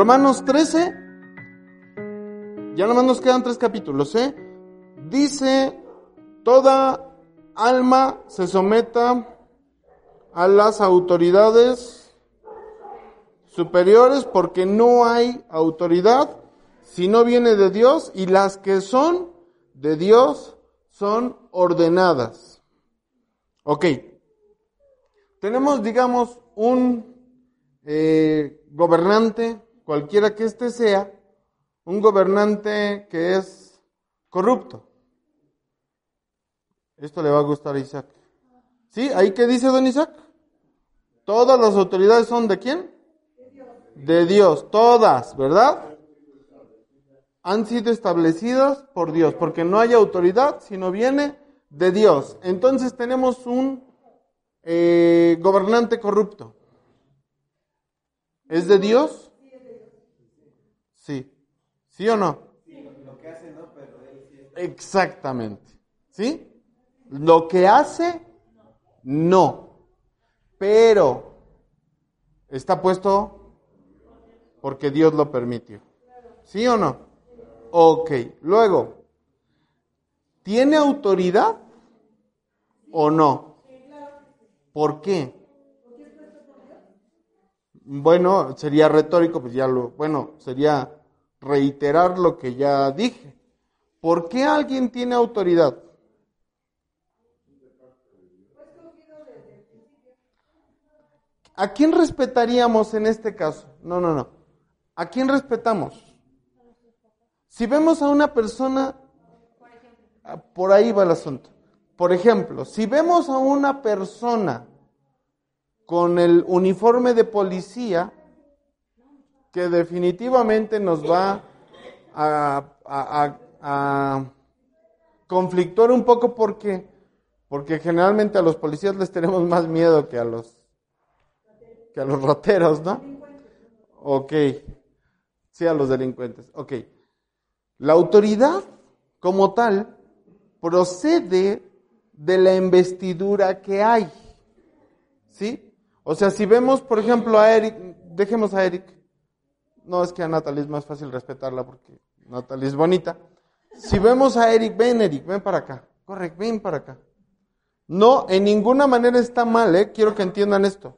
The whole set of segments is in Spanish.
Romanos 13, ya nomás nos quedan tres capítulos, ¿eh? Dice, toda alma se someta a las autoridades superiores porque no hay autoridad si no viene de Dios y las que son de Dios son ordenadas. Ok. Tenemos, digamos, un eh, gobernante cualquiera que éste sea, un gobernante que es corrupto. Esto le va a gustar a Isaac. ¿Sí? ¿Ahí qué dice don Isaac? Todas las autoridades son de quién? De Dios, todas, ¿verdad? Han sido establecidas por Dios, porque no hay autoridad, sino viene de Dios. Entonces tenemos un eh, gobernante corrupto. ¿Es de Dios? Sí. ¿Sí o no? Lo que hace no, pero Exactamente. ¿Sí? Lo que hace, no. Pero está puesto porque Dios lo permitió. ¿Sí o no? Ok. Luego, ¿tiene autoridad o no? ¿Por qué? Bueno, sería retórico, pues ya lo, bueno, sería reiterar lo que ya dije. ¿Por qué alguien tiene autoridad? ¿A quién respetaríamos en este caso? No, no, no. ¿A quién respetamos? Si vemos a una persona, por ahí va el asunto. Por ejemplo, si vemos a una persona con el uniforme de policía, que definitivamente nos va a, conflictuar un poco porque, porque generalmente a los policías les tenemos más miedo que a los, que a los rateros, ¿no? Ok. Sí, a los delincuentes. Ok. La autoridad como tal procede de la investidura que hay. ¿Sí? O sea, si vemos, por ejemplo, a Eric, dejemos a Eric, no es que a Natalie es más fácil respetarla porque Natalie es bonita. Si vemos a Eric, ven Eric, ven para acá. Corre, ven para acá. No, en ninguna manera está mal, ¿eh? Quiero que entiendan esto.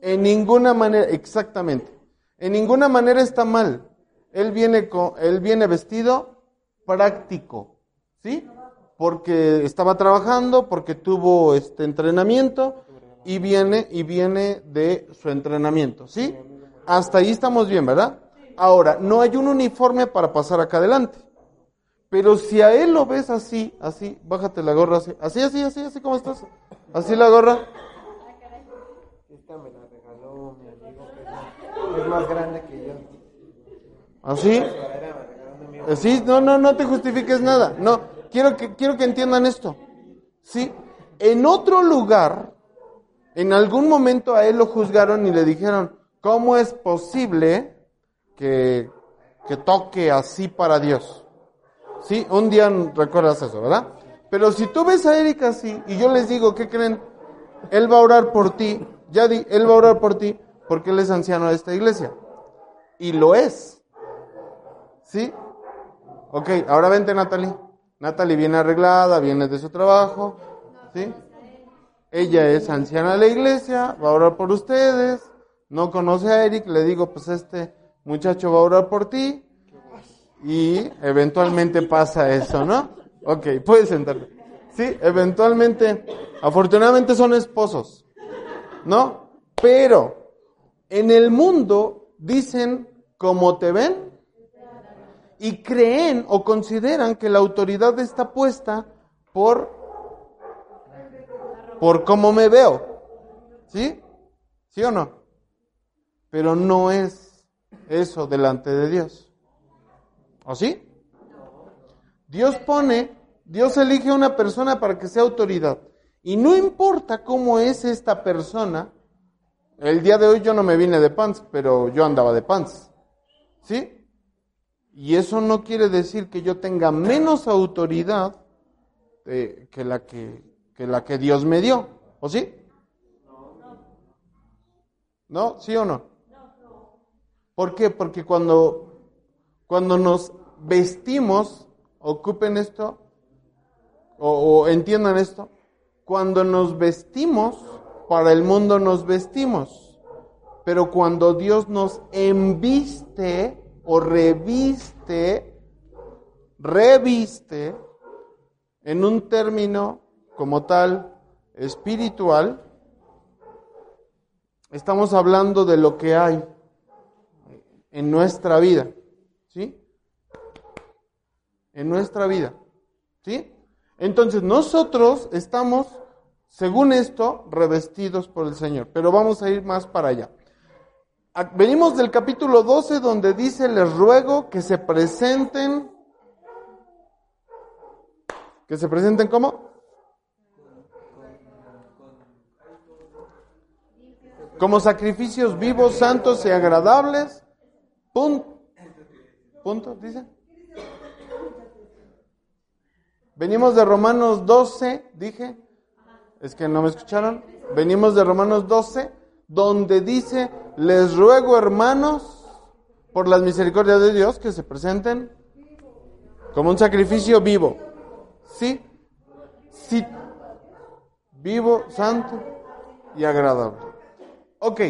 En ninguna manera, exactamente. En ninguna manera está mal. Él viene, con, él viene vestido práctico, ¿sí? Porque estaba trabajando, porque tuvo este entrenamiento y viene y viene de su entrenamiento, ¿sí? Hasta ahí estamos bien, ¿verdad? Ahora, no hay un uniforme para pasar acá adelante. Pero si a él lo ves así, así, bájate la gorra así, así, así, así, así, ¿cómo estás? Así la gorra. Esta me la regaló mi amigo, es más grande que yo. ¿Así? Sí, no, no, no te justifiques nada. No, quiero que, quiero que entiendan esto. Sí, en otro lugar, en algún momento a él lo juzgaron y le dijeron, ¿Cómo es posible que, toque así para Dios? Sí, un día recuerdas eso, ¿verdad? Pero si tú ves a Erika así y yo les digo, ¿qué creen? Él va a orar por ti, ya di, él va a orar por ti porque él es anciano de esta iglesia. Y lo es. ¿Sí? Ok, ahora vente Natalie. Natalie viene arreglada, viene de su trabajo. ¿Sí? Ella es anciana de la iglesia, va a orar por ustedes no conoce a Eric, le digo, pues este muchacho va a orar por ti y eventualmente pasa eso, ¿no? Ok, puedes sentarte. Sí, eventualmente, afortunadamente son esposos, ¿no? Pero En el mundo dicen como te ven y creen o consideran que la autoridad está puesta por por cómo me veo. ¿Sí? ¿Sí o no? Pero no es eso delante de Dios. ¿O sí? Dios pone, Dios elige a una persona para que sea autoridad. Y no importa cómo es esta persona, el día de hoy yo no me vine de pants, pero yo andaba de pants. ¿Sí? Y eso no quiere decir que yo tenga menos autoridad eh, que, la que, que la que Dios me dio. ¿O sí? ¿No? ¿Sí o no? ¿Por qué? Porque cuando, cuando nos vestimos, ocupen esto, o, o entiendan esto, cuando nos vestimos, para el mundo nos vestimos. Pero cuando Dios nos embiste o reviste, reviste, en un término como tal espiritual, estamos hablando de lo que hay en nuestra vida, ¿sí? En nuestra vida, ¿sí? Entonces nosotros estamos, según esto, revestidos por el Señor, pero vamos a ir más para allá. Venimos del capítulo 12 donde dice, les ruego que se presenten, que se presenten como como sacrificios vivos, santos y agradables. Punto. Punto, dice. Venimos de Romanos 12, dije. Es que no me escucharon. Venimos de Romanos 12, donde dice, les ruego hermanos, por las misericordias de Dios, que se presenten como un sacrificio vivo. Sí, sí, vivo, santo y agradable. Ok,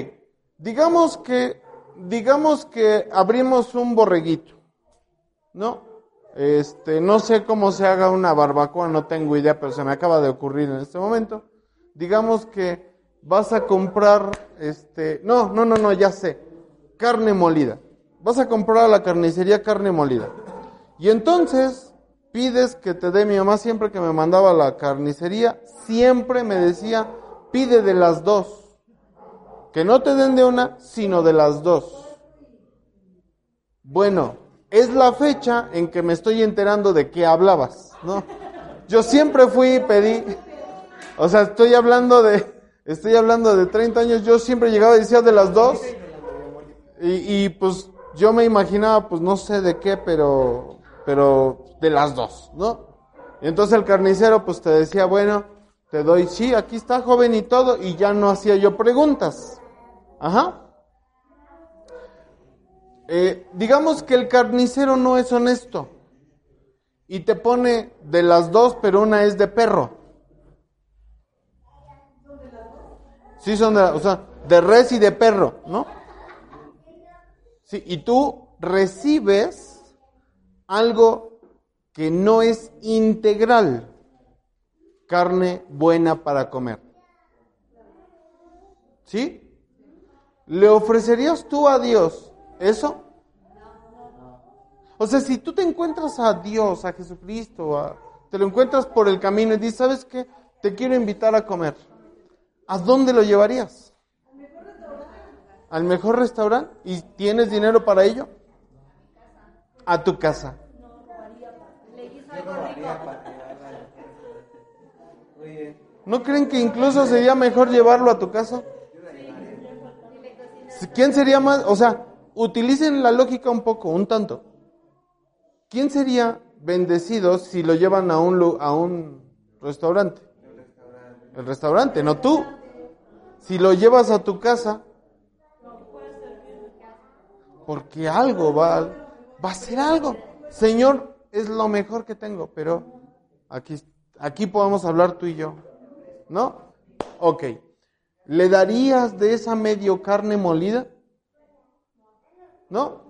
digamos que, digamos que abrimos un borreguito, ¿no? Este, no sé cómo se haga una barbacoa, no tengo idea, pero se me acaba de ocurrir en este momento. Digamos que vas a comprar, este, no, no, no, no, ya sé, carne molida. Vas a comprar a la carnicería carne molida. Y entonces pides que te dé mi mamá siempre que me mandaba a la carnicería, siempre me decía, pide de las dos. Que no te den de una, sino de las dos. Bueno, es la fecha en que me estoy enterando de qué hablabas, ¿no? Yo siempre fui y pedí, o sea, estoy hablando de, estoy hablando de 30 años, yo siempre llegaba y decía de las dos, y, pues yo me imaginaba, pues no sé de qué, pero, pero de las dos, ¿no? Y entonces el carnicero pues te decía, bueno, te doy, sí, aquí está joven y todo, y ya no hacía yo preguntas. Ajá. Eh, digamos que el carnicero no es honesto y te pone de las dos, pero una es de perro. Sí, son de, o sea, de res y de perro, ¿no? Sí, y tú recibes algo que no es integral, carne buena para comer. ¿Sí? ¿Le ofrecerías tú a Dios eso? O sea, si tú te encuentras a Dios, a Jesucristo, te lo encuentras por el camino y dices, ¿sabes qué? Te quiero invitar a comer. ¿A dónde lo llevarías? ¿Al mejor restaurante? ¿Y tienes dinero para ello? A tu casa. ¿No creen que incluso sería mejor llevarlo a tu casa? ¿Quién sería más? O sea, utilicen la lógica un poco, un tanto. ¿Quién sería bendecido si lo llevan a un, a un restaurante? El restaurante, no tú. Si lo llevas a tu casa, porque algo va, va a ser algo. Señor, es lo mejor que tengo, pero aquí, aquí podemos hablar tú y yo. ¿No? Ok. ¿Le darías de esa medio carne molida? ¿No?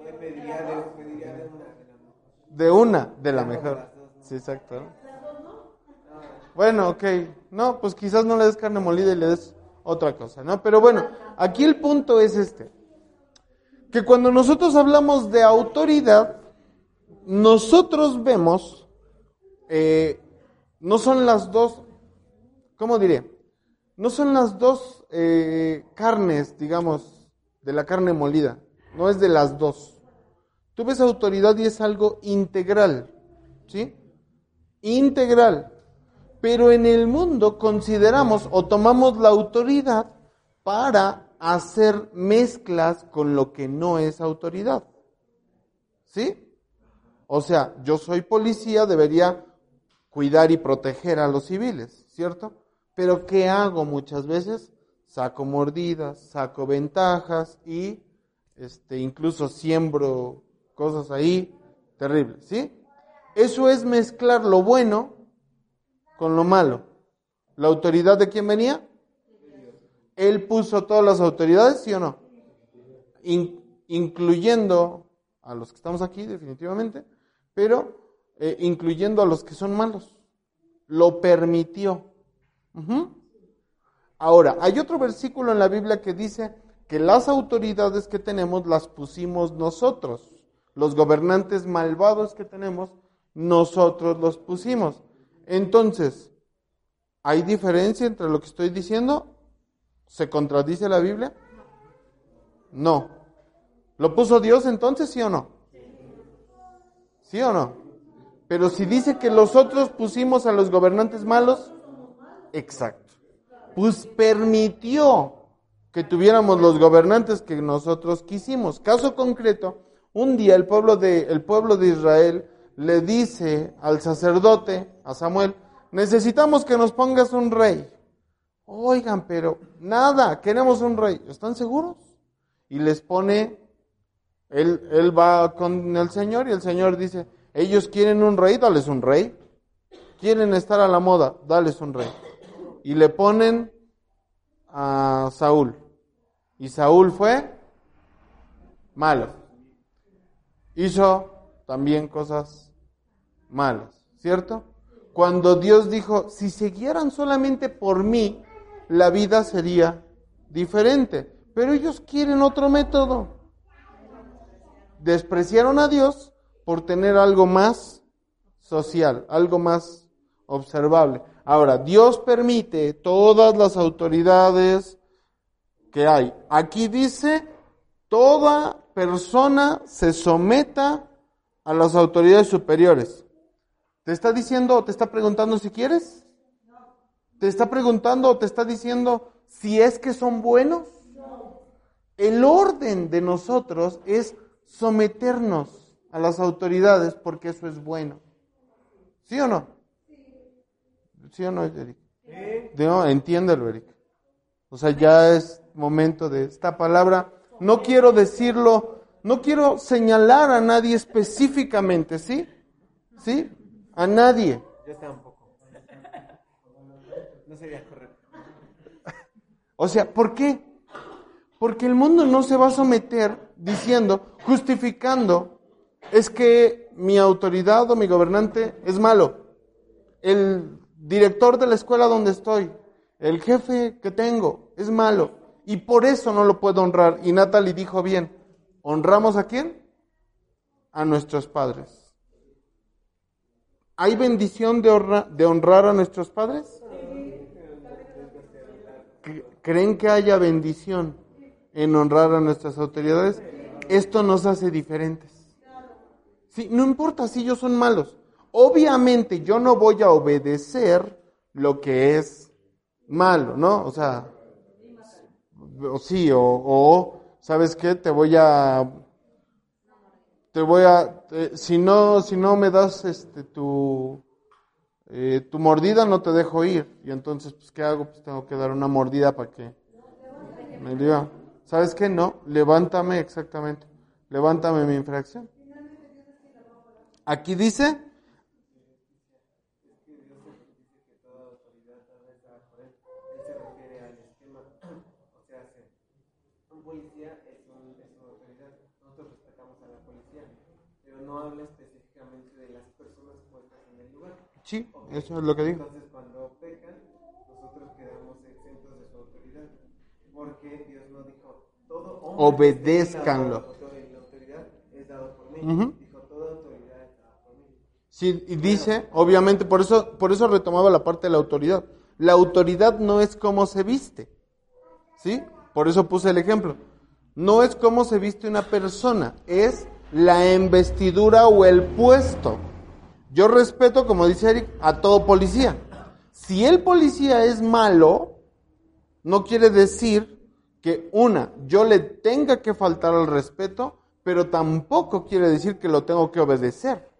De una, de la mejor. Sí, exacto. Bueno, ok. No, pues quizás no le des carne molida y le des otra cosa, ¿no? Pero bueno, aquí el punto es este. que cuando nosotros hablamos de autoridad, nosotros vemos, eh, no son las dos, ¿cómo diré? No son las dos eh, carnes, digamos, de la carne molida, no es de las dos. Tú ves autoridad y es algo integral, ¿sí? Integral. Pero en el mundo consideramos o tomamos la autoridad para hacer mezclas con lo que no es autoridad. ¿Sí? O sea, yo soy policía, debería cuidar y proteger a los civiles, ¿cierto? Pero ¿qué hago muchas veces? Saco mordidas, saco ventajas y este, incluso siembro cosas ahí terribles, ¿sí? Eso es mezclar lo bueno con lo malo. ¿La autoridad de quién venía? Él puso todas las autoridades, ¿sí o no? incluyendo a los que estamos aquí, definitivamente, pero eh, incluyendo a los que son malos. Lo permitió. Ahora, hay otro versículo en la Biblia que dice que las autoridades que tenemos las pusimos nosotros. Los gobernantes malvados que tenemos, nosotros los pusimos. Entonces, ¿hay diferencia entre lo que estoy diciendo? ¿Se contradice la Biblia? No. ¿Lo puso Dios entonces, sí o no? ¿Sí o no? Pero si dice que los otros pusimos a los gobernantes malos, exacto. Pues permitió que tuviéramos los gobernantes que nosotros quisimos. Caso concreto, un día el pueblo de, el pueblo de Israel le dice al sacerdote, a Samuel, necesitamos que nos pongas un rey. Oigan, pero nada, queremos un rey. ¿Están seguros? Y les pone, él, él va con el Señor y el Señor dice, ellos quieren un rey, dales un rey. Quieren estar a la moda, dales un rey. Y le ponen a Saúl. Y Saúl fue malo. Hizo también cosas malas, ¿cierto? Cuando Dios dijo, si siguieran solamente por mí, la vida sería diferente. Pero ellos quieren otro método. Despreciaron a Dios por tener algo más social, algo más observable. Ahora, Dios permite todas las autoridades que hay. Aquí dice, toda persona se someta a las autoridades superiores. ¿Te está diciendo o te está preguntando si quieres? ¿Te está preguntando o te está diciendo si es que son buenos? El orden de nosotros es someternos a las autoridades porque eso es bueno. ¿Sí o no? ¿Sí o no, Eric? No, entiéndelo, Eric. O sea, ya es momento de esta palabra. No quiero decirlo, no quiero señalar a nadie específicamente, ¿sí? ¿Sí? A nadie. Yo tampoco. No sería correcto. O sea, ¿por qué? Porque el mundo no se va a someter diciendo, justificando es que mi autoridad o mi gobernante es malo. El director de la escuela donde estoy, el jefe que tengo, es malo. Y por eso no lo puedo honrar. Y Natalie dijo bien, ¿honramos a quién? A nuestros padres. ¿Hay bendición de, de honrar a nuestros padres? ¿Creen que haya bendición en honrar a nuestras autoridades? Esto nos hace diferentes no importa si ellos son malos. Obviamente yo no voy a obedecer lo que es malo, ¿no? O sea, o sí, o, ¿sabes qué? Te voy a, te voy a, si no, si no me das este tu, eh, tu mordida no te dejo ir. Y entonces, pues, ¿qué hago? Pues tengo que dar una mordida para que me diga, ¿sabes qué? No, levántame exactamente, levántame mi infracción. Aquí dice, un policía es, un, es una autoridad. Nosotros respetamos a la policía, pero no habla específicamente de las personas puestas en el lugar. Sí, eso es lo que digo. Entonces, cuando pecan, nosotros quedamos exentos de su autoridad, porque Dios no dijo todo. Obedezcanlo. Ujú. dijo, toda autoridad está por mí. Sí, y dice, obviamente, por eso, por eso retomaba la parte de la autoridad. La autoridad no es cómo se viste. ¿Sí? Por eso puse el ejemplo. No es cómo se viste una persona, es la embestidura o el puesto. Yo respeto, como dice Eric, a todo policía. Si el policía es malo, no quiere decir que una, yo le tenga que faltar al respeto, pero tampoco quiere decir que lo tengo que obedecer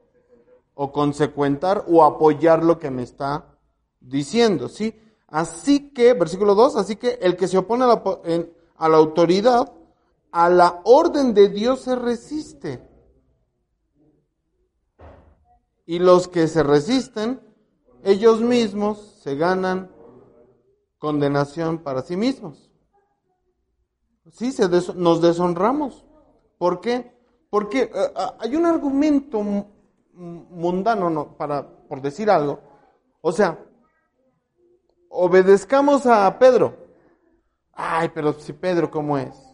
o consecuentar o apoyar lo que me está diciendo, ¿sí? Así que, versículo 2, así que el que se opone a la, a la autoridad, a la orden de Dios se resiste. Y los que se resisten, ellos mismos se ganan condenación para sí mismos. Sí, se nos deshonramos. ¿Por qué? Porque eh, hay un argumento mu- mundano, no, para, por decir algo. O sea, obedezcamos a Pedro. Ay, pero si Pedro, ¿cómo es?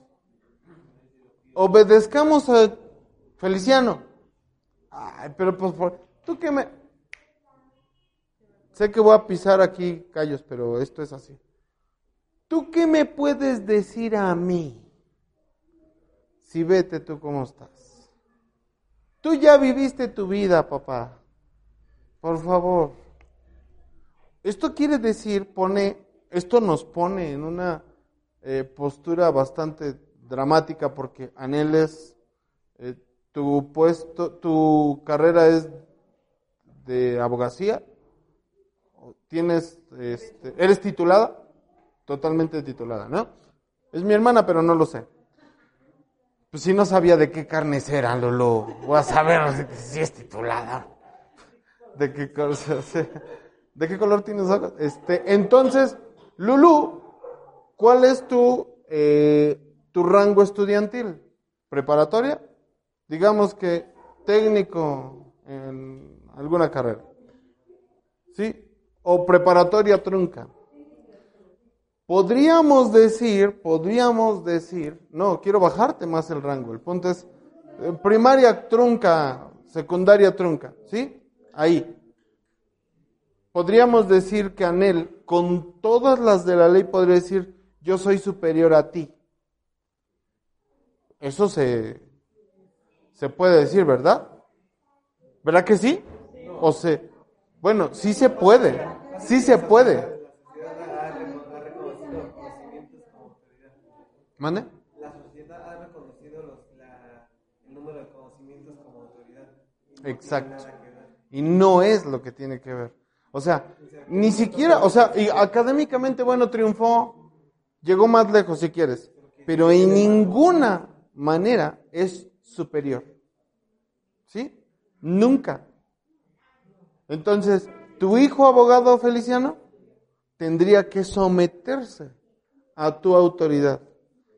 Obedezcamos a Feliciano. Ay, pero pues, tú que me... Sé que voy a pisar aquí callos, pero esto es así. ¿Tú qué me puedes decir a mí? Si vete tú cómo estás. Tú ya viviste tu vida, papá. Por favor. Esto quiere decir, pone, esto nos pone en una eh, postura bastante dramática porque anheles eh, tu puesto, tu carrera es de abogacía, tienes, este, eres titulada, totalmente titulada, ¿no? Es mi hermana, pero no lo sé. Pues si no sabía de qué carnes era, Lolo, voy a saber si es titulada. ¿De qué ¿De qué color tienes ojos? Este, entonces, Lulu, ¿cuál es tu, eh, tu rango estudiantil? ¿Preparatoria? Digamos que técnico en alguna carrera. ¿Sí? O preparatoria trunca. Podríamos decir, podríamos decir, no, quiero bajarte más el rango. El punto es eh, primaria trunca, secundaria trunca, ¿sí? Ahí. Podríamos decir que Anel, con todas las de la ley, podría decir, yo soy superior a ti. Eso se, se puede decir, ¿verdad? ¿Verdad que sí? O se, bueno, sí se puede, sí se puede. ¿Mande? La sociedad ha reconocido los, la, el número de conocimientos como autoridad. Y no Exacto. Y no es lo que tiene que ver. O sea, ni siquiera, o sea, y académicamente, bueno, triunfó, llegó más lejos si quieres, pero en ninguna manera es superior. ¿Sí? Nunca. Entonces, tu hijo abogado Feliciano tendría que someterse a tu autoridad.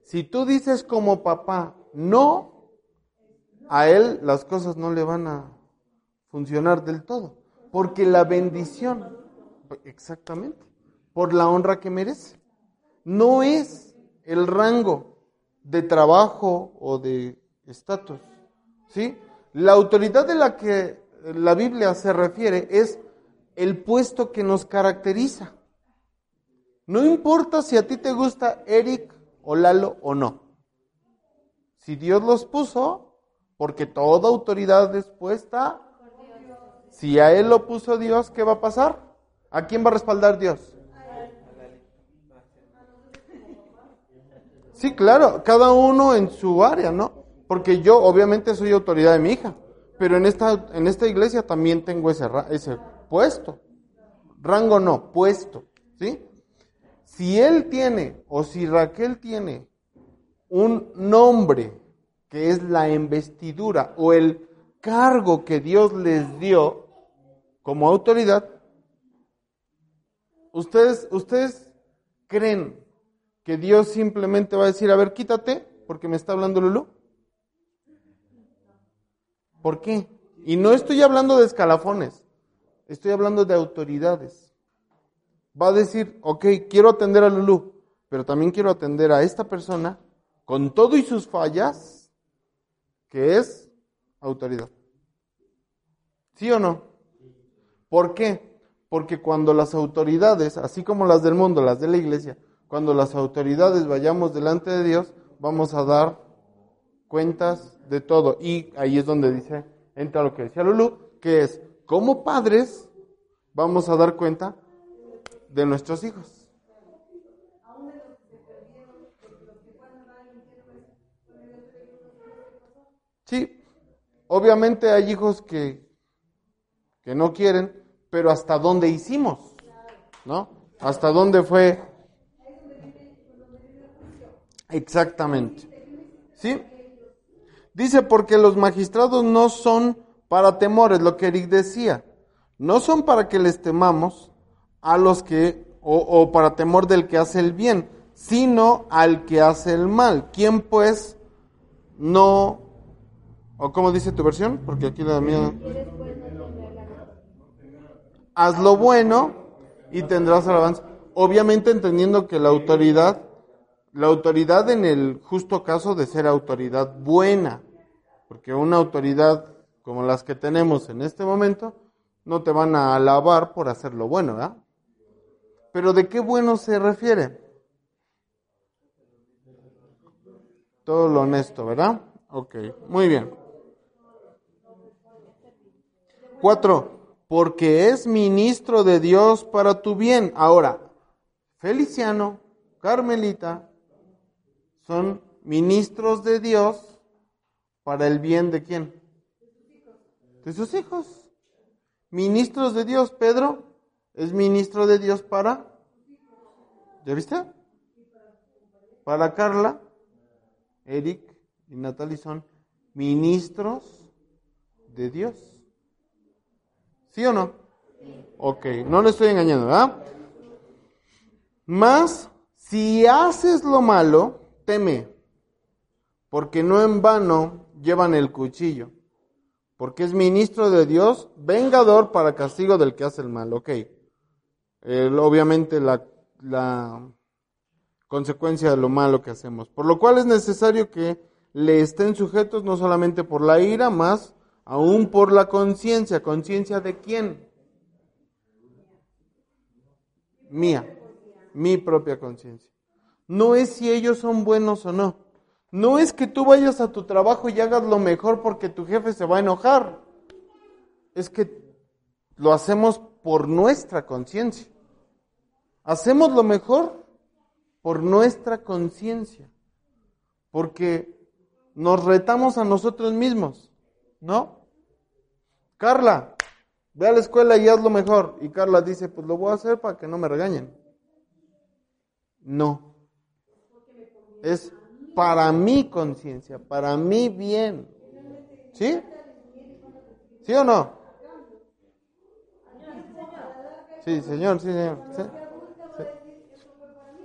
Si tú dices como papá, no, a él las cosas no le van a funcionar del todo. Porque la bendición, exactamente, por la honra que merece, no es el rango de trabajo o de estatus. ¿Sí? La autoridad de la que la Biblia se refiere es el puesto que nos caracteriza. No importa si a ti te gusta Eric o Lalo o no. Si Dios los puso, porque toda autoridad es puesta, si a Él lo puso Dios, ¿qué va a pasar? ¿A quién va a respaldar Dios? Sí, claro, cada uno en su área, ¿no? Porque yo obviamente soy autoridad de mi hija, pero en esta, en esta iglesia también tengo ese, ese puesto. Rango no, puesto, ¿sí? Si él tiene o si Raquel tiene un nombre que es la investidura o el cargo que Dios les dio como autoridad, ustedes, ustedes creen que Dios simplemente va a decir, a ver, quítate, porque me está hablando Lulú. ¿Por qué? Y no estoy hablando de escalafones, estoy hablando de autoridades. Va a decir, ok, quiero atender a Lulú, pero también quiero atender a esta persona con todo y sus fallas, que es autoridad. ¿Sí o no? ¿Por qué? Porque cuando las autoridades, así como las del mundo, las de la iglesia, cuando las autoridades vayamos delante de Dios, vamos a dar cuentas de todo. Y ahí es donde dice, entra lo que decía Lulu, que es, como padres, vamos a dar cuenta de nuestros hijos. Sí, obviamente hay hijos que, que no quieren, pero ¿hasta dónde hicimos? ¿No? ¿Hasta dónde fue? Exactamente. ¿Sí? Dice, porque los magistrados no son para temores, lo que Eric decía. No son para que les temamos a los que, o, para temor del que hace el bien, sino al que hace el mal. ¿Quién pues no ¿O cómo dice tu versión? Porque aquí la mía. Haz lo bueno y tendrás alabanza. Obviamente entendiendo que la autoridad, la autoridad en el justo caso de ser autoridad buena, porque una autoridad como las que tenemos en este momento, no te van a alabar por hacer lo bueno, ¿verdad? Pero ¿de qué bueno se refiere? Todo lo honesto, ¿verdad? Ok, muy bien. Cuatro, porque es ministro de Dios para tu bien. Ahora, Feliciano, Carmelita, son ministros de Dios para el bien de quién? De sus hijos. Ministros de Dios, Pedro es ministro de Dios para... ¿Ya viste? Para Carla, Eric y Natalie son ministros de Dios. ¿Sí o no? Ok, no le estoy engañando, ¿verdad? Más, si haces lo malo, teme, porque no en vano llevan el cuchillo, porque es ministro de Dios, vengador para castigo del que hace el mal. Ok, obviamente la, la consecuencia de lo malo que hacemos, por lo cual es necesario que le estén sujetos no solamente por la ira, más aún por la conciencia. ¿Conciencia de quién? Mía, mi propia conciencia. No es si ellos son buenos o no. No es que tú vayas a tu trabajo y hagas lo mejor porque tu jefe se va a enojar. Es que lo hacemos por nuestra conciencia. Hacemos lo mejor por nuestra conciencia. Porque nos retamos a nosotros mismos. ¿No? Carla, ve a la escuela y haz lo mejor. Y Carla dice, pues lo voy a hacer para que no me regañen. No. Es para mi conciencia, para mi bien. ¿Sí? ¿Sí o no? Sí, señor, sí, señor.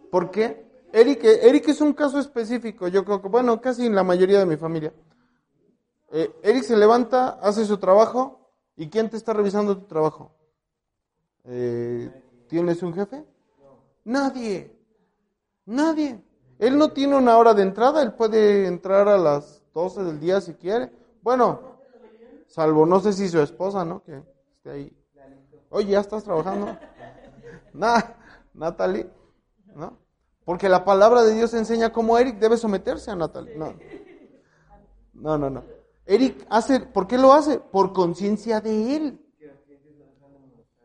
¿Por qué? Eric, Eric es un caso específico, yo creo que, bueno, casi en la mayoría de mi familia. Eh, Eric se levanta, hace su trabajo, ¿y quién te está revisando tu trabajo? Eh, ¿Tienes un jefe? Nadie, nadie. Él no tiene una hora de entrada, él puede entrar a las 12 del día si quiere. Bueno, salvo no sé si su esposa, ¿no? Que esté ahí. Oye, ¿ya estás trabajando? Nah, Natalie, ¿no? Porque la palabra de Dios enseña cómo Eric debe someterse a Natalie. No, no, no. no. Eric hace, ¿por qué lo hace? Por conciencia de él.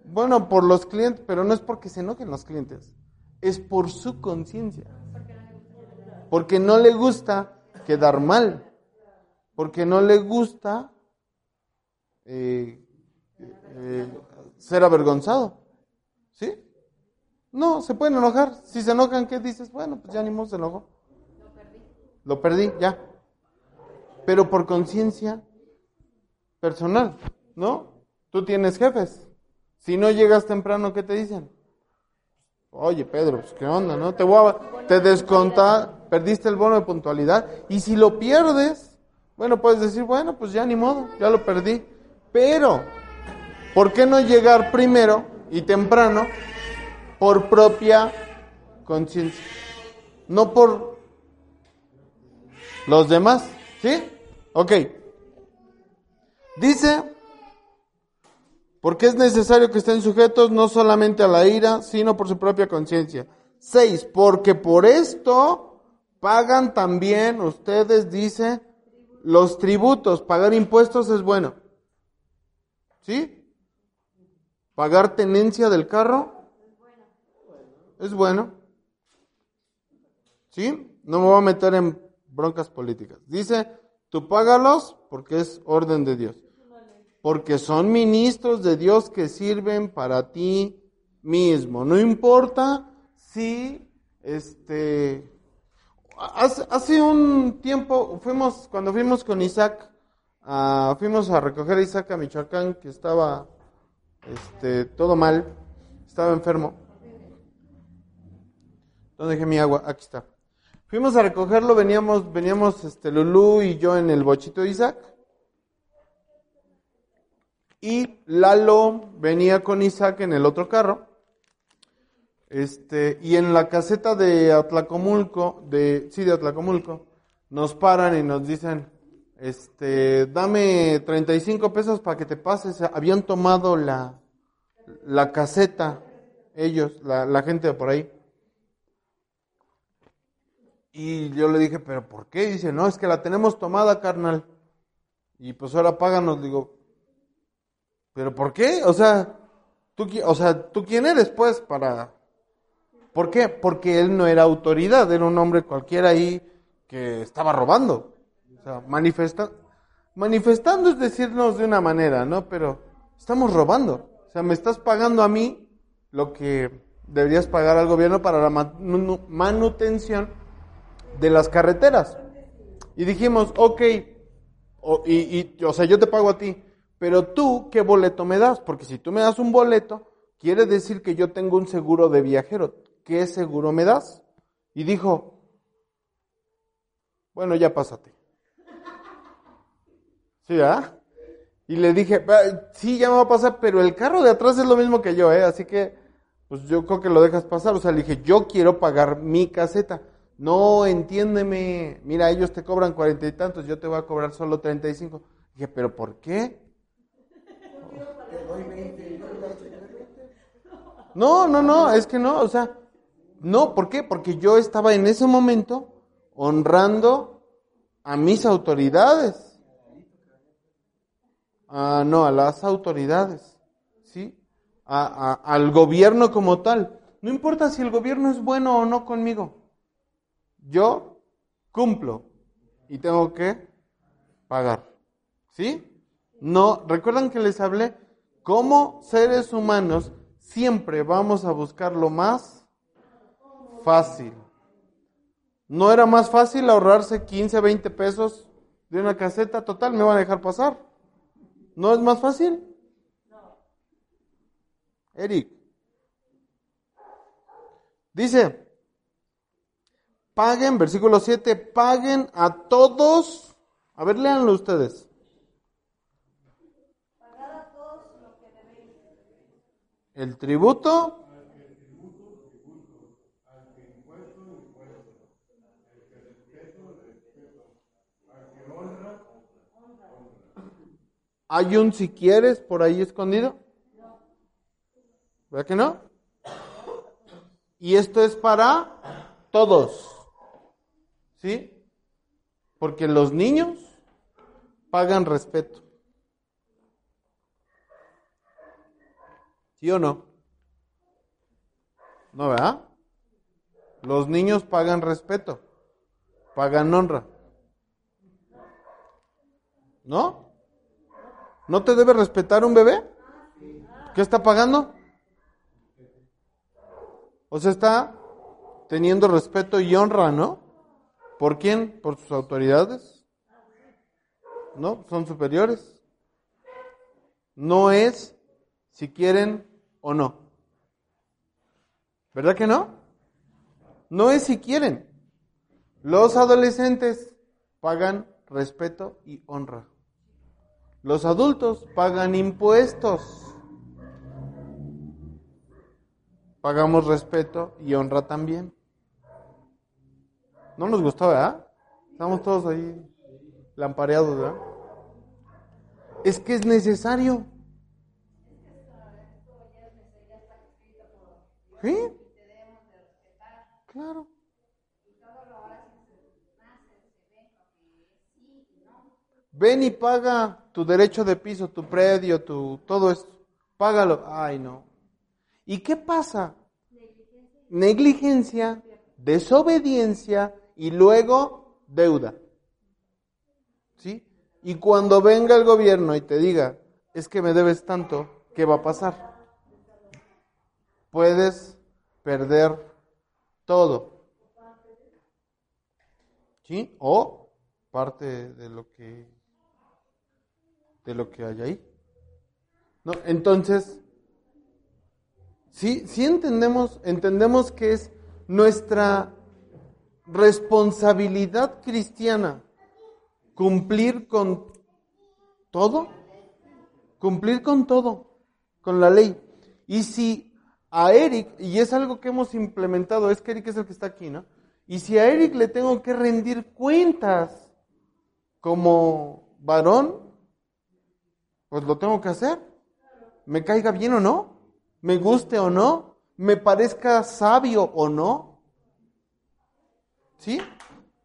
Bueno, por los clientes, pero no es porque se enojen los clientes, es por su conciencia. Porque no le gusta quedar mal, porque no le gusta eh, eh, ser avergonzado. ¿Sí? No, se pueden enojar. Si se enojan, ¿qué dices? Bueno, pues ya ni modo se enojó. Lo perdí. Ya pero por conciencia personal, ¿no? Tú tienes jefes. Si no llegas temprano, ¿qué te dicen? Oye, Pedro, pues, ¿qué onda, no? Te voy a, te desconta, perdiste el bono de puntualidad. Y si lo pierdes, bueno, puedes decir, bueno, pues ya ni modo, ya lo perdí. Pero, ¿por qué no llegar primero y temprano por propia conciencia? No por los demás, ¿sí? Ok. Dice, porque es necesario que estén sujetos no solamente a la ira, sino por su propia conciencia. Seis, porque por esto pagan también ustedes, dice, los tributos. Pagar impuestos es bueno. ¿Sí? Pagar tenencia del carro es bueno. ¿Sí? No me voy a meter en broncas políticas. Dice, tú págalos porque es orden de Dios. Porque son ministros de Dios que sirven para ti mismo. No importa si, este, hace, hace un tiempo fuimos, cuando fuimos con Isaac, fuimos a recoger a Isaac a Michoacán, que estaba, este, todo mal, estaba enfermo. ¿Dónde dejé mi agua? Aquí está. Fuimos a recogerlo, veníamos, veníamos este, Lulú y yo en el bochito de Isaac. Y Lalo venía con Isaac en el otro carro. Este, y en la caseta de Atlacomulco, de, sí, de Atlacomulco, nos paran y nos dicen, este, dame 35 pesos para que te pases. Habían tomado la, la caseta, ellos, la, la gente de por ahí. Y yo le dije, ¿pero por qué? dice, no, es que la tenemos tomada, carnal. Y pues ahora páganos. Digo, ¿pero por qué? O sea, ¿tú, o sea, ¿tú quién eres, pues, para...? ¿Por qué? Porque él no era autoridad, era un hombre cualquiera ahí que estaba robando. O sea, manifesta, manifestando es decirnos de una manera, ¿no? Pero estamos robando. O sea, me estás pagando a mí lo que deberías pagar al gobierno para la manutención de las carreteras. Y dijimos, ok, o, y, o sea, yo te pago a ti, pero tú, ¿qué boleto me das? Porque si tú me das un boleto, quiere decir que yo tengo un seguro de viajero. ¿Qué seguro me das? Y dijo, bueno, ya pásate. ¿Sí, ah? Y le dije, sí, ya me va a pasar, pero el carro de atrás es lo mismo que yo, ¿eh? Así que, pues yo creo que lo dejas pasar. O sea, le dije, yo quiero pagar mi caseta. No, entiéndeme, mira, ellos te cobran cuarenta y tantos, yo te voy a cobrar solo treinta y cinco. Dije, ¿pero por qué? No, no, no, es que no, o sea, no, ¿por qué? Porque yo estaba en ese momento honrando a mis autoridades. Ah, no, a las autoridades, ¿sí? al gobierno como tal. No importa si el gobierno es bueno o no conmigo yo cumplo y tengo que pagar. ¿Sí? No, recuerdan que les hablé, como seres humanos siempre vamos a buscar lo más fácil. ¿No era más fácil ahorrarse 15, 20 pesos de una caseta? Total, me van a dejar pasar. ¿No es más fácil? Eric. Dice, paguen, versículo 7, paguen a todos. A ver, léanlo ustedes. El tributo. ¿Hay un si quieres por ahí escondido? ¿Verdad que no? Y esto es para todos. ¿Sí? Porque los niños pagan respeto. ¿Sí o no? ¿No, verdad? Los niños pagan respeto, pagan honra. ¿No? ¿No te debe respetar un bebé? ¿Qué está pagando? O sea, está teniendo respeto y honra, ¿no? ¿Por quién? ¿Por sus autoridades? ¿No? ¿Son superiores? No es si quieren o no. ¿Verdad que no? No es si quieren. Los adolescentes pagan respeto y honra. Los adultos pagan impuestos. Pagamos respeto y honra también. No nos gustó, ¿verdad? Estamos todos ahí lampareados, ¿verdad? Es que es necesario. ¿Sí? Claro. Ven y paga tu derecho de piso, tu predio, tu todo esto. Págalo. Ay, no. ¿Y qué pasa? Negligencia, desobediencia y luego deuda. ¿Sí? Y cuando venga el gobierno y te diga, es que me debes tanto, ¿qué va a pasar? Puedes perder todo. ¿Sí? O parte de lo que de lo que hay ahí. ¿No? Entonces, sí, sí entendemos, entendemos que es nuestra responsabilidad cristiana cumplir con todo, cumplir con todo, con la ley. Y si a Eric, y es algo que hemos implementado, es que Eric es el que está aquí, ¿no? Y si a Eric le tengo que rendir cuentas como varón, pues lo tengo que hacer. Me caiga bien o no, me guste o no, me parezca sabio o no. ¿Sí?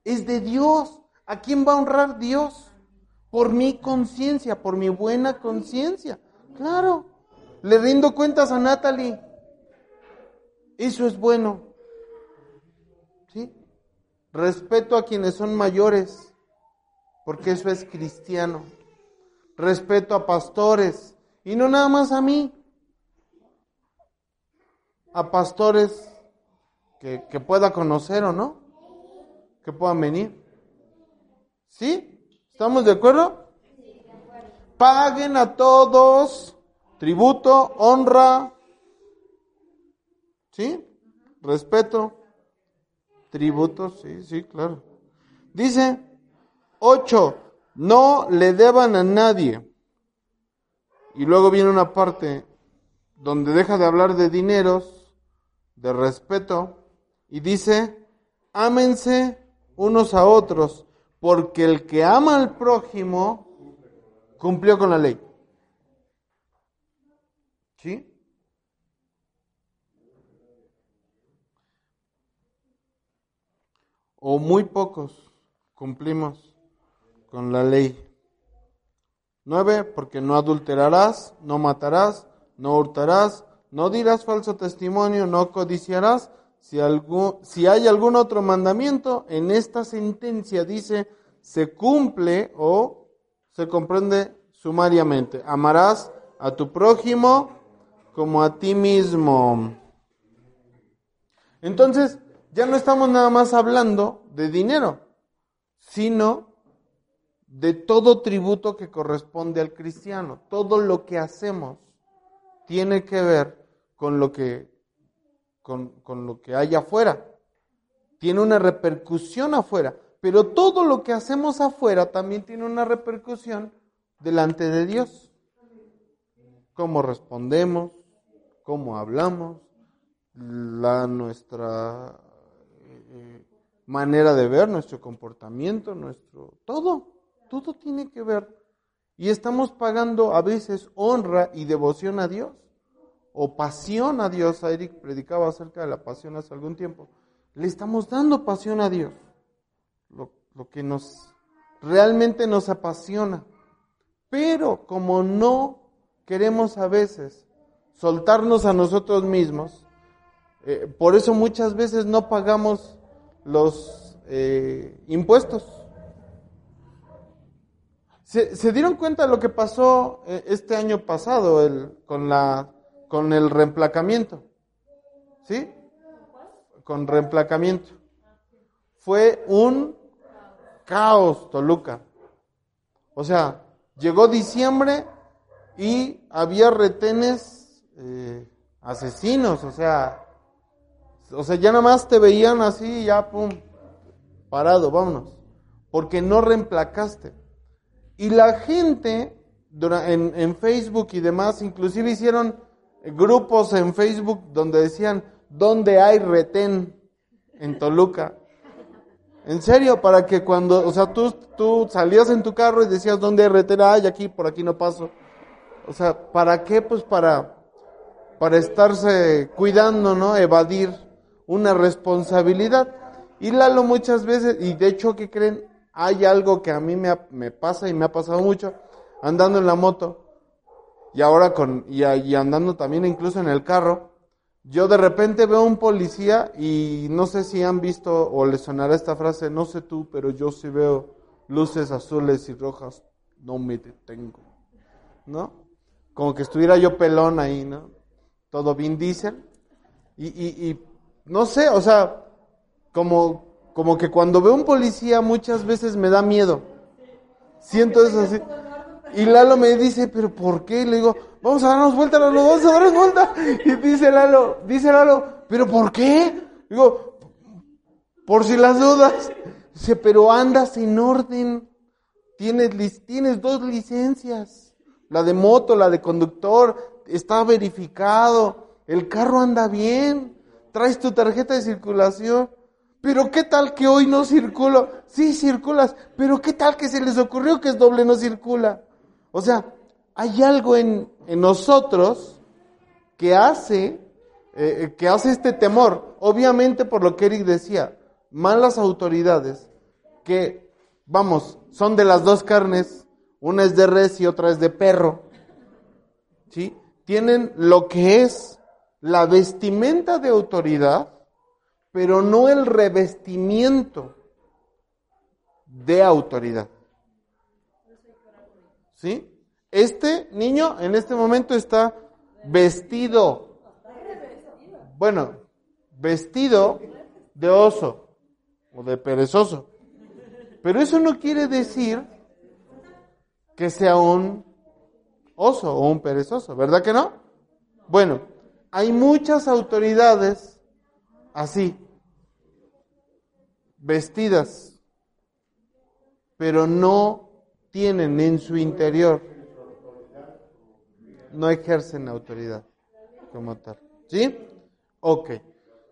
Es de Dios. ¿A quién va a honrar Dios? Por mi conciencia, por mi buena conciencia. Claro. Le rindo cuentas a Natalie. Eso es bueno. ¿Sí? Respeto a quienes son mayores, porque eso es cristiano. Respeto a pastores, y no nada más a mí, a pastores que, que pueda conocer o no, que puedan venir. ¿Sí? ¿Estamos de acuerdo? Paguen a todos tributo, honra, ¿sí? Respeto, tributo, sí, sí, claro. Dice, ocho, no le deban a nadie. Y luego viene una parte donde deja de hablar de dineros, de respeto, y dice, ámense unos a otros, porque el que ama al prójimo cumplió con la ley. ¿Sí? O muy pocos cumplimos con la ley. Nueve, porque no adulterarás, no matarás, no hurtarás, no dirás falso testimonio, no codiciarás. Si, algún, si hay algún otro mandamiento, en esta sentencia dice, se cumple o se comprende sumariamente. Amarás a tu prójimo como a ti mismo. Entonces, ya no estamos nada más hablando de dinero, sino de todo tributo que corresponde al cristiano. Todo lo que hacemos tiene que ver con lo que, con, con lo que hay afuera. Tiene una repercusión afuera. Pero todo lo que hacemos afuera también tiene una repercusión delante de Dios. Cómo respondemos, cómo hablamos, la, nuestra eh, manera de ver, nuestro comportamiento, nuestro todo, todo tiene que ver. Y estamos pagando a veces honra y devoción a Dios o pasión a Dios. Eric predicaba acerca de la pasión hace algún tiempo. Le estamos dando pasión a Dios, lo, que nos realmente nos apasiona. Pero como no queremos a veces soltarnos a nosotros mismos, eh, por eso muchas veces no pagamos los eh, impuestos. ¿Se, dieron cuenta de lo que pasó eh, este año pasado el, con, la, con el reemplacamiento? ¿Sí? Con reemplacamiento. Fue un caos, Toluca. O sea, llegó diciembre y había retenes asesinos, o sea, o sea, ya nada más te veían así, ya, pum, parado, vámonos. Porque no reemplacaste. Y la gente en, en Facebook y demás, inclusive hicieron grupos en Facebook donde decían, ¿dónde hay retén en Toluca? En serio, para que cuando, o sea, tú, tú salías en tu carro y decías, ¿dónde hay retera? Ay, aquí, por aquí no paso. O sea, ¿para qué? Pues para, para estarse cuidando, ¿no? Evadir una responsabilidad. Y Lalo muchas veces, y de hecho, ¿qué creen? Hay algo que a mí me, pasa y me ha pasado mucho, andando en la moto, y ahora con, y, andando también incluso en el carro, yo de repente veo un policía y no sé si han visto o les sonará esta frase, no sé tú, pero yo sí veo luces azules y rojas, no me detengo, ¿no? Como que estuviera yo pelón ahí, ¿no? Todo bien dicen. Y, y no sé, o sea, como, como que cuando veo un policía muchas veces me da miedo. Siento eso así. Y Lalo me dice, pero ¿por qué? Le digo, vamos a darnos vuelta, Lalo, vamos a darnos vuelta. Y dice Lalo, dice Lalo, pero ¿por qué? Digo, por si las dudas. Dice, pero andas en orden. Tienes, tienes dos licencias. La de moto, la de conductor, está verificado. El carro anda bien. Traes tu tarjeta de circulación. Pero qué tal que hoy no circulo. Sí, circulas. Pero qué tal que se les ocurrió que es doble no circula. O sea, hay algo en, en nosotros que hace, eh, que hace este temor. Obviamente por lo que Eric decía, malas autoridades que, vamos, son de las dos carnes, una es de res y otra es de perro. ¿Sí? Tienen lo que es la vestimenta de autoridad, pero no el revestimiento de autoridad. ¿Sí? Este niño en este momento está vestido. Bueno, vestido de oso o de perezoso. Pero eso no quiere decir que sea un oso o un perezoso, ¿verdad que no? Bueno, hay muchas autoridades así, vestidas, pero no tienen en su interior, no ejercen autoridad como tal. ¿Sí? Ok.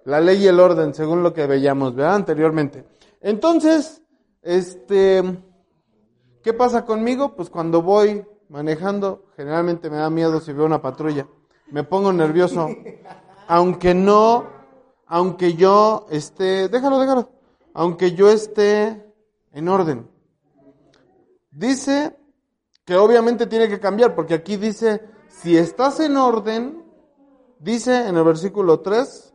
La ley y el orden, según lo que veíamos. Anteriormente. Entonces, este, ¿qué pasa conmigo? Pues cuando voy manejando, generalmente me da miedo si veo una patrulla. Me pongo nervioso. Aunque no, aunque yo esté, déjalo, déjalo. Aunque yo esté en orden. Dice que obviamente tiene que cambiar, porque aquí dice, si estás en orden, dice en el versículo 3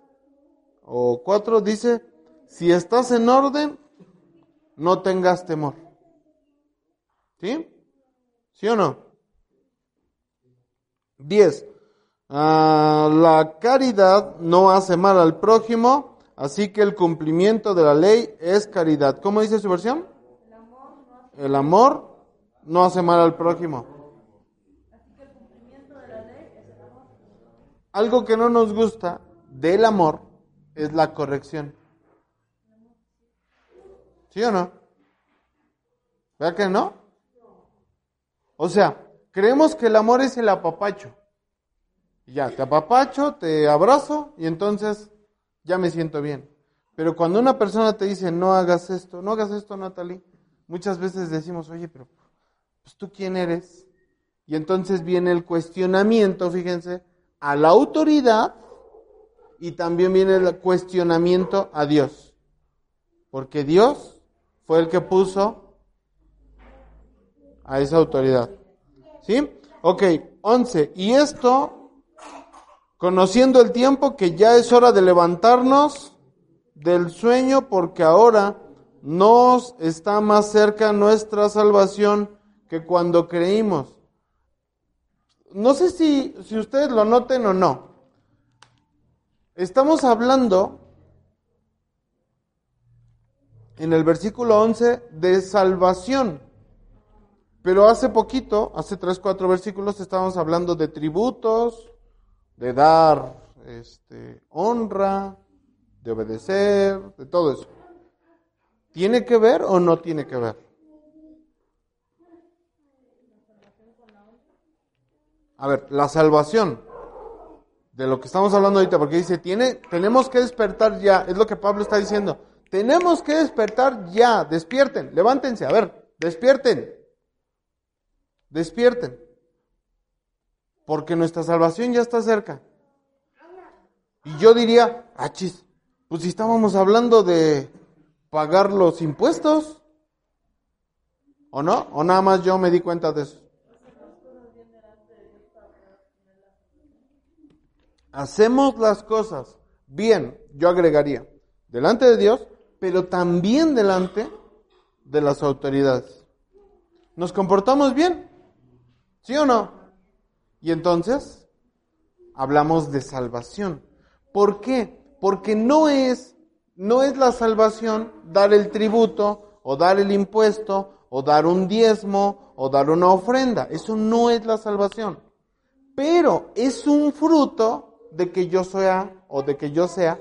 o 4, dice, si estás en orden, no tengas temor. ¿Sí? ¿Sí o no? 10. Ah, la caridad no hace mal al prójimo, así que el cumplimiento de la ley es caridad. ¿Cómo dice su versión? El amor no hace mal al prójimo. Algo que no nos gusta del amor es la corrección. ¿Sí o no? ¿Verdad que no? O sea, creemos que el amor es el apapacho. Ya, te apapacho, te abrazo y entonces ya me siento bien. Pero cuando una persona te dice, no hagas esto, no hagas esto, Natalie, muchas veces decimos, oye, pero pues tú quién eres. Y entonces viene el cuestionamiento, fíjense, a la autoridad y también viene el cuestionamiento a Dios. Porque Dios fue el que puso a esa autoridad. ¿Sí? Ok, 11. Y esto, conociendo el tiempo, que ya es hora de levantarnos del sueño, porque ahora nos está más cerca nuestra salvación que cuando creímos. No sé si, si ustedes lo noten o no. Estamos hablando en el versículo 11 de salvación. Pero hace poquito, hace tres, cuatro versículos, estábamos hablando de tributos, de dar este, honra, de obedecer, de todo eso. ¿Tiene que ver o no tiene que ver? A ver, la salvación de lo que estamos hablando ahorita, porque dice, tiene, tenemos que despertar ya, es lo que Pablo está diciendo, Tenemos que despertar ya, despierten, levántense, a ver, despierten, despierten, porque nuestra salvación ya está cerca. Y yo diría, achis, pues si estábamos hablando de pagar los impuestos, ¿o no? ¿O nada más yo me di cuenta de eso? Hacemos las cosas bien, yo agregaría, delante de Dios, pero también delante de las autoridades. ¿Nos comportamos bien? ¿Sí o no? Y entonces hablamos de salvación. ¿Por qué? Porque no es no es la salvación dar el tributo o dar el impuesto o dar un diezmo o dar una ofrenda. Eso no es la salvación. Pero es un fruto de que yo sea o de que yo sea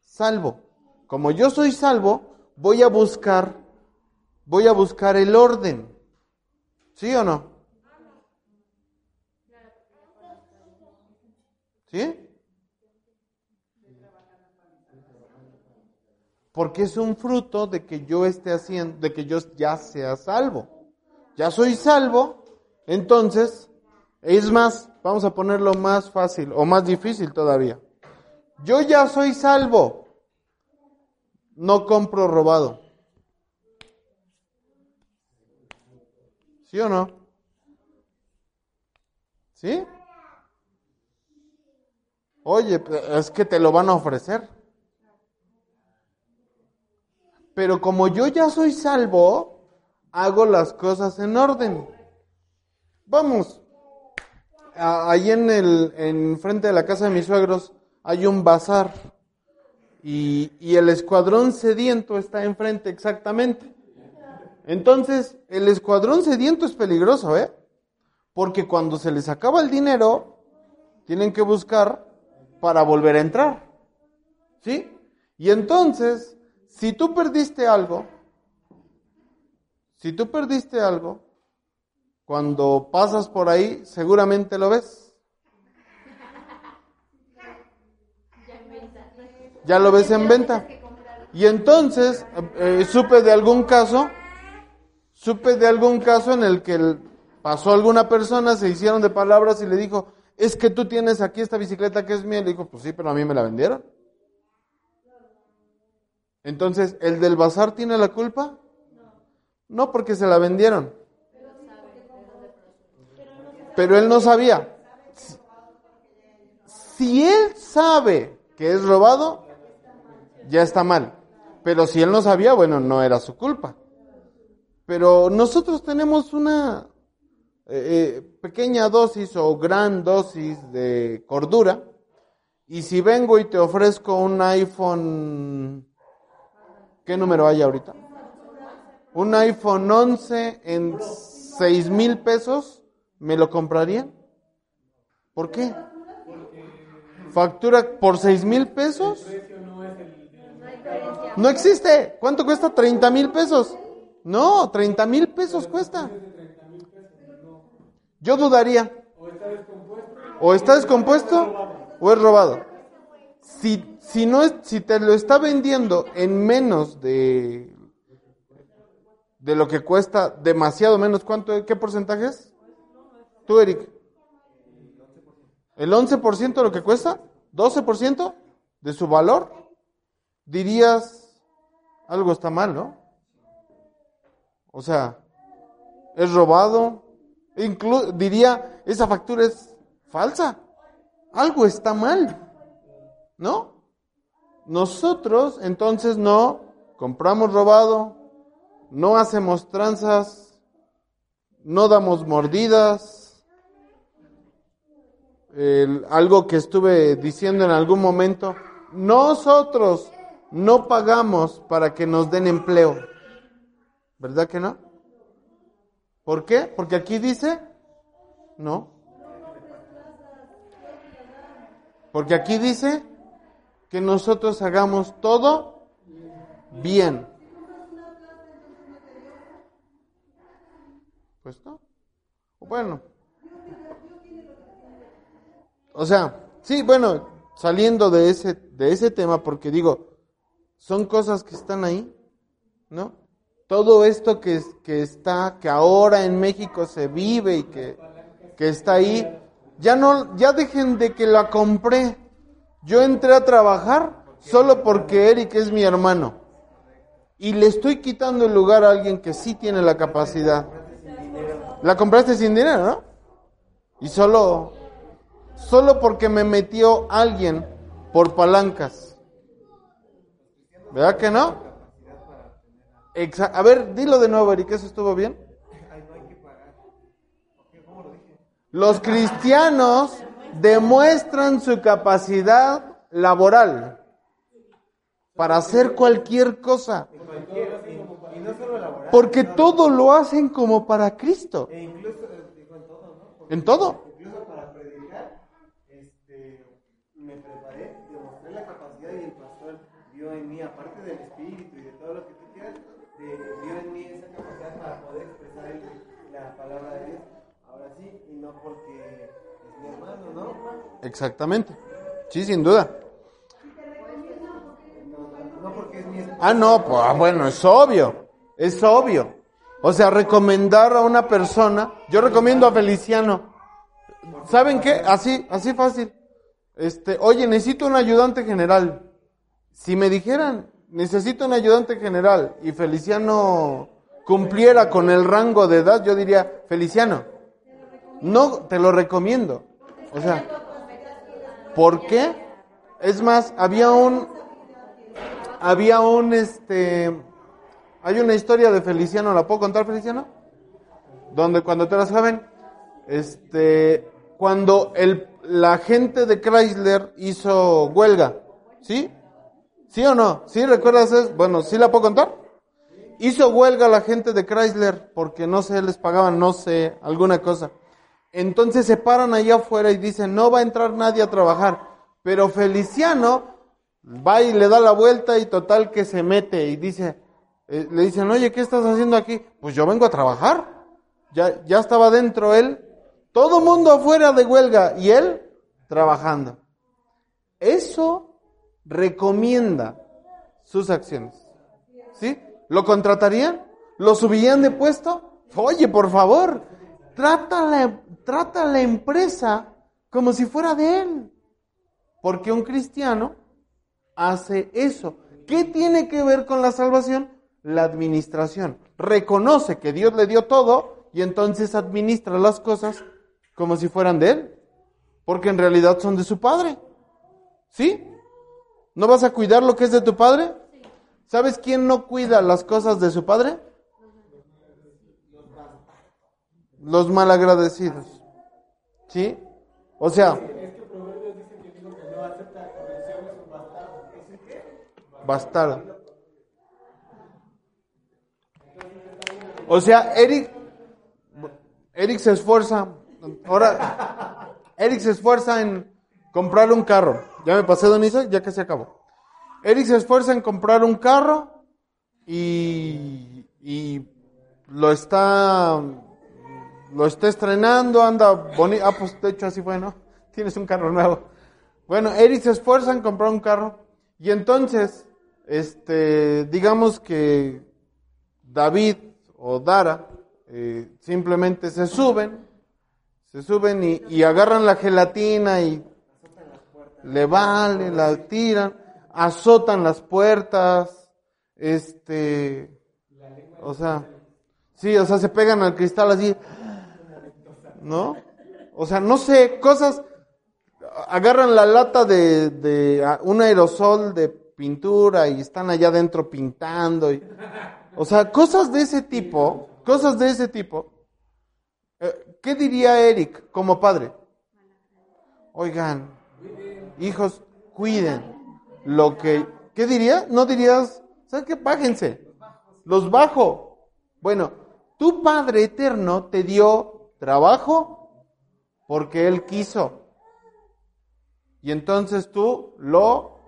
salvo. Como yo soy salvo, voy a buscar voy a buscar el orden. ¿Sí o no? ¿Sí? Porque es un fruto de que yo esté haciendo, de que yo ya sea salvo. Ya soy salvo, entonces, es más, vamos a ponerlo más fácil o más difícil todavía. Yo ya soy salvo, no compro robado. ¿Sí o no? ¿Sí? Oye, es que te lo van a ofrecer. Pero como yo ya soy salvo, hago las cosas en orden. Vamos, ahí en el, en frente de la casa de mis suegros hay un bazar y, y el escuadrón sediento está enfrente exactamente. Entonces, el escuadrón sediento es peligroso, ¿eh? Porque cuando se les acaba el dinero, tienen que buscar para volver a entrar. ¿Sí? Y entonces, si tú perdiste algo, si tú perdiste algo, cuando pasas por ahí, seguramente lo ves. Ya lo ves en venta. Y entonces, eh, supe de algún caso, supe de algún caso en el que pasó alguna persona, se hicieron de palabras y le dijo, es que tú tienes aquí esta bicicleta que es mía. Le dijo, pues sí, pero a mí me la vendieron. Entonces, ¿el del bazar tiene la culpa? No, porque se la vendieron. Pero él no sabía. Si él sabe que es robado, ya está mal. Pero si él no sabía, bueno, no era su culpa. Pero nosotros tenemos una eh, eh, pequeña dosis o gran dosis de cordura. Y si vengo y te ofrezco un iPhone ¿Qué número hay ahorita? Un iPhone 11 en 6 mil pesos, ¿me lo comprarían? ¿Por qué? ¿Factura por 6 mil pesos? No existe. ¿Cuánto cuesta? 30 mil pesos. No, 30 mil pesos cuesta. Yo dudaría. O está descompuesto o es robado. Si si no es, si te lo está vendiendo en menos de de lo que cuesta, demasiado menos, ¿cuánto, qué porcentaje es? Tú, Eric. ¿El 11% de lo que cuesta? ¿12% de su valor? Dirías, algo está mal, ¿no? O sea, es robado. Inclu diría, esa factura es falsa. Algo está mal, ¿no? Nosotros entonces no compramos robado, no hacemos tranzas, no damos mordidas. algo que estuve diciendo en algún momento, nosotros no pagamos para que nos den empleo. ¿Verdad que no? ¿Por qué? Porque aquí dice, no. Porque aquí dice, que nosotros hagamos todo bien. Pues no. Bueno. O sea, sí, bueno, saliendo de ese, de ese tema, porque digo, son cosas que están ahí, ¿no? Todo esto que, que está, que ahora en México se vive y que, que está ahí, ya no, ya dejen de que la compré. Yo entré a trabajar solo porque Eric es mi hermano. Y le estoy quitando el lugar a alguien que sí tiene la capacidad. La compraste sin dinero, ¿no? Y solo, solo porque me metió alguien por palancas. ¿Verdad que no? Exa- a ver, dilo de nuevo, Eric, ¿eso estuvo bien? Los cristianos demuestran su capacidad laboral para hacer cualquier cosa. No Porque todo lo hacen como para Cristo. en todo, ¿no? En mí, aparte del espíritu y de todo lo que tú vio en mí esa capacidad para poder expresar el- la palabra de Dios. Ahora sí, y no porque es mi hermano, ¿no? Exactamente. Sí, sin duda. No, no porque es mi esposo. Ah, no, pues ah, bueno, es obvio. Es obvio. O sea, recomendar a una persona, yo recomiendo a Feliciano. ¿Saben qué? Así, así fácil. Este, oye, necesito un ayudante general. Si me dijeran, necesito un ayudante general y Feliciano cumpliera con el rango de edad, yo diría, Feliciano, no te lo recomiendo. O sea, ¿por qué? Es más, había un, había un, este, hay una historia de Feliciano, ¿la puedo contar, Feliciano? Donde cuando tú eras joven, este, cuando el, la gente de Chrysler hizo huelga, ¿sí? ¿Sí o no? ¿Sí recuerdas eso? Bueno, ¿sí la puedo contar? Hizo huelga la gente de Chrysler porque no sé, les pagaban, no sé, alguna cosa. Entonces se paran allá afuera y dicen, no va a entrar nadie a trabajar. Pero Feliciano va y le da la vuelta y total que se mete y dice, eh, le dicen, oye, ¿qué estás haciendo aquí? Pues yo vengo a trabajar. Ya, ya estaba dentro él, todo mundo afuera de huelga y él trabajando. Eso recomienda sus acciones. ¿Sí? ¿Lo contratarían? ¿Lo subirían de puesto? Oye, por favor, trata la, trata la empresa como si fuera de él. Porque un cristiano hace eso. ¿Qué tiene que ver con la salvación? La administración. Reconoce que Dios le dio todo y entonces administra las cosas como si fueran de él. Porque en realidad son de su padre. ¿Sí? ¿No vas a cuidar lo que es de tu padre? ¿Sabes quién no cuida las cosas de su padre? Los malagradecidos. ¿Sí? O sea, bastardo. O sea, Eric, Eric se esfuerza, ahora, Eric se esfuerza en comprar un carro. Ya me pasé, Don Isaac, ya que se acabó. Eric se esfuerza en comprar un carro y, y lo está, lo está estrenando, anda bonito. Ah, pues de hecho así fue, ¿no? Tienes un carro nuevo. Bueno, Eric se esfuerza en comprar un carro y entonces, este, digamos que David o Dara eh, simplemente se suben, se suben y, y agarran la gelatina y le vale, la tiran, azotan las puertas, este, o sea, sí, o sea, se pegan al cristal así, ¿no? O sea, no sé, cosas, agarran la lata de, de ah, un aerosol de pintura y están allá adentro pintando, o sea, cosas de ese tipo, cosas de ese tipo. Eh, ¿Qué diría Eric como padre? Oigan, hijos, cuiden lo que... ¿Qué diría? No dirías, ¿sabes qué? Bájense. Los bajo. Bueno, tu Padre Eterno te dio trabajo porque Él quiso. Y entonces tú lo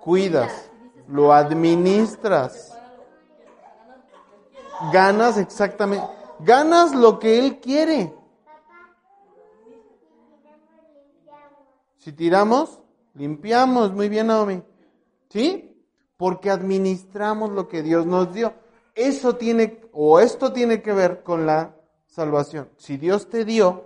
cuidas, lo administras. Ganas exactamente, ganas lo que Él quiere. Si tiramos, limpiamos. Muy bien, Naomi. ¿Sí? porque administramos lo que Dios nos dio. Eso tiene, o esto tiene que ver con la salvación. Si Dios te dio,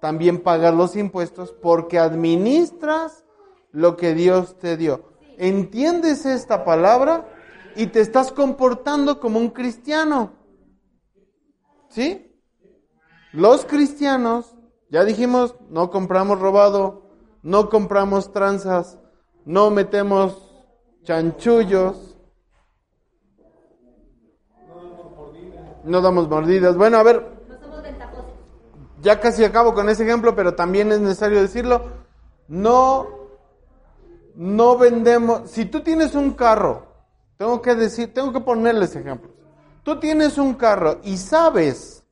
también pagas los impuestos porque administras lo que Dios te dio. ¿Entiendes esta palabra? Y te estás comportando como un cristiano. ¿Sí? Los cristianos, ya dijimos, no compramos robado, no compramos tranzas, no metemos chanchullos, no damos mordidas. Bueno, a ver, ya casi acabo con ese ejemplo, pero también es necesario decirlo. No, no vendemos. Si tú tienes un carro, tengo que decir, tengo que ponerles ejemplos. Tú tienes un carro y sabes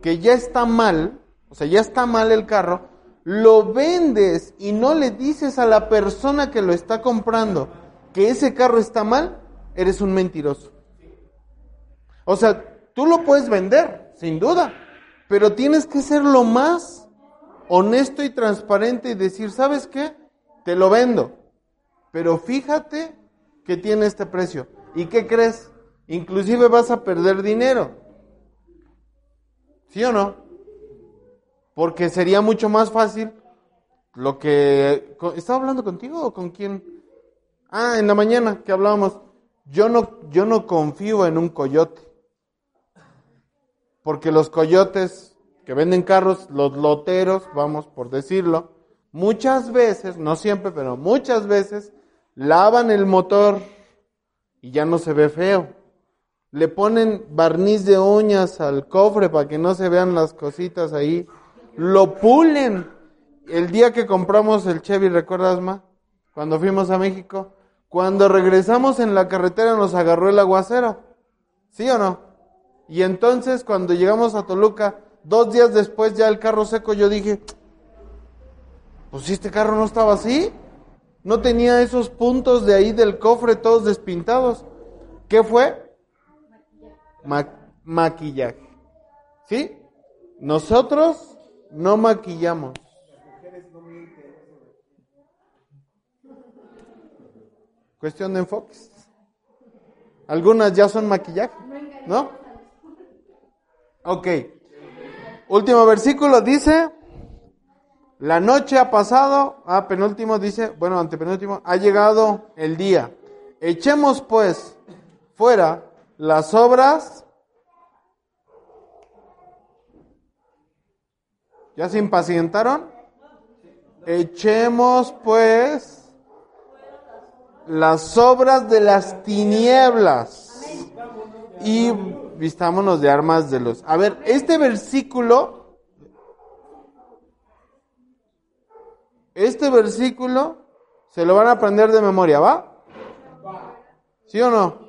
que ya está mal, o sea, ya está mal el carro, lo vendes y no le dices a la persona que lo está comprando que ese carro está mal, eres un mentiroso. O sea, tú lo puedes vender, sin duda, pero tienes que ser lo más honesto y transparente y decir, ¿sabes qué? Te lo vendo, pero fíjate que tiene este precio. ¿Y qué crees? Inclusive vas a perder dinero. ¿Sí o no? Porque sería mucho más fácil lo que... ¿Estaba hablando contigo o con quién? Ah, en la mañana que hablábamos. Yo no, yo no confío en un coyote. Porque los coyotes que venden carros, los loteros, vamos por decirlo, muchas veces, no siempre, pero muchas veces, lavan el motor y ya no se ve feo. Le ponen barniz de uñas al cofre para que no se vean las cositas ahí. Lo pulen. El día que compramos el Chevy, ¿recuerdas, Ma? Cuando fuimos a México. Cuando regresamos en la carretera nos agarró el aguacero. ¿Sí o no? Y entonces cuando llegamos a Toluca, dos días después ya el carro seco, yo dije, pues si este carro no estaba así, no tenía esos puntos de ahí del cofre todos despintados. ¿Qué fue? Ma- maquillaje. ¿Sí? Nosotros no maquillamos. Cuestión de enfoques. Algunas ya son maquillaje, ¿no? Ok. Último versículo dice, la noche ha pasado, ah, penúltimo dice, bueno, antepenúltimo, ha llegado el día. Echemos pues fuera las obras. ¿Ya se impacientaron? Echemos pues las obras de las tinieblas y vistámonos de armas de luz. A ver, este versículo, este versículo se lo van a aprender de memoria, ¿va? ¿Sí o no?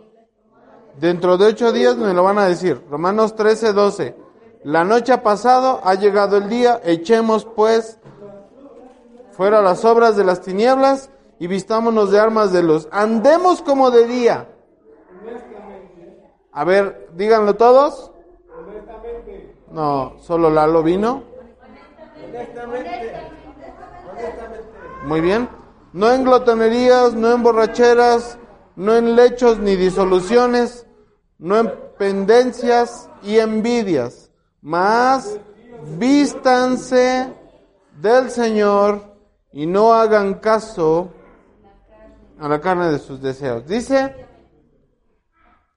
Dentro de ocho días me lo van a decir. Romanos 13, 12. La noche ha pasado, ha llegado el día, echemos pues fuera las obras de las tinieblas y vistámonos de armas de luz. Andemos como de día. A ver, díganlo todos. No, solo Lalo vino. Muy bien. No en glotonerías, no en borracheras, no en lechos ni disoluciones, no en pendencias y envidias, mas vístanse del Señor y no hagan caso a la carne de sus deseos. Dice,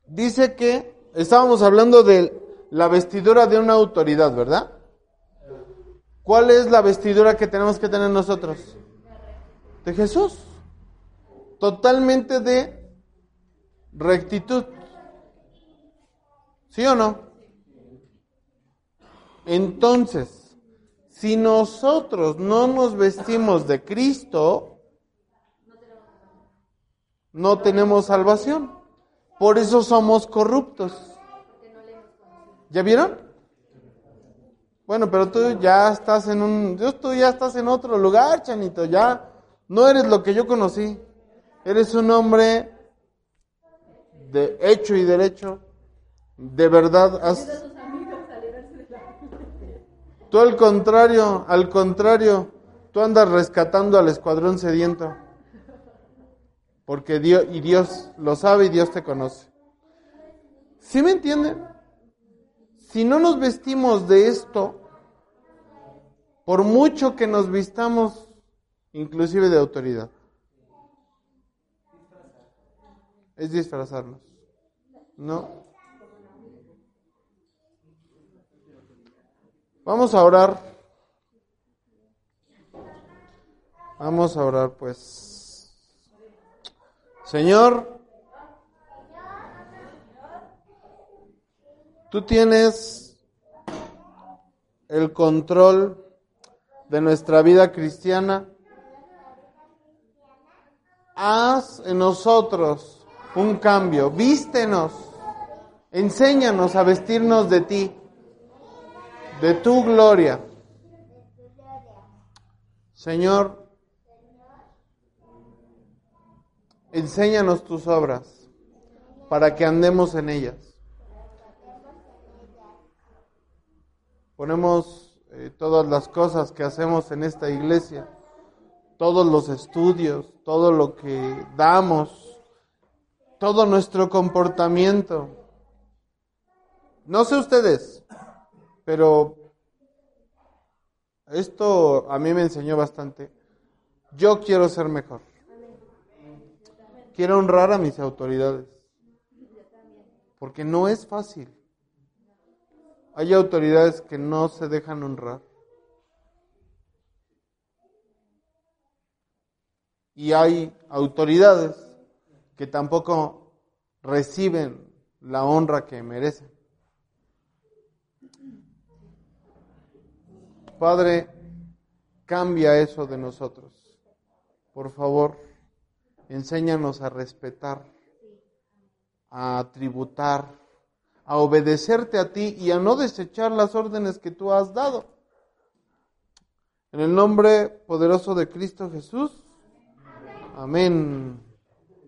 dice que estábamos hablando de la vestidura de una autoridad, ¿verdad? ¿Cuál es la vestidura que tenemos que tener nosotros? De Jesús. Totalmente de rectitud. ¿Sí o no? Entonces, si nosotros no nos vestimos de Cristo, no tenemos salvación. Por eso somos corruptos. ¿Ya vieron? Bueno, pero tú ya estás en un, tú ya estás en otro lugar, Chanito, ya no eres lo que yo conocí. Eres un hombre de hecho y derecho. De verdad, has... Tú al contrario, al contrario, tú andas rescatando al escuadrón sediento. Porque Dios, y Dios lo sabe y Dios te conoce. ¿Sí me entienden? Si no nos vestimos de esto, por mucho que nos vistamos inclusive de autoridad, es disfrazarnos. No. Vamos a orar. Vamos a orar pues. Señor, tú tienes el control de nuestra vida cristiana. Haz en nosotros un cambio, vístenos, enséñanos a vestirnos de ti de tu gloria. Señor, enséñanos tus obras para que andemos en ellas. Ponemos eh, todas las cosas que hacemos en esta iglesia, todos los estudios, todo lo que damos, todo nuestro comportamiento. No sé ustedes, pero esto a mí me enseñó bastante. Yo quiero ser mejor. Quiero honrar a mis autoridades. Porque no es fácil. Hay autoridades que no se dejan honrar. Y hay autoridades que tampoco reciben la honra que merecen. Padre, cambia eso de nosotros. Por favor, enséñanos a respetar, a tributar, a obedecerte a ti y a no desechar las órdenes que tú has dado. En el nombre poderoso de Cristo Jesús. Amén.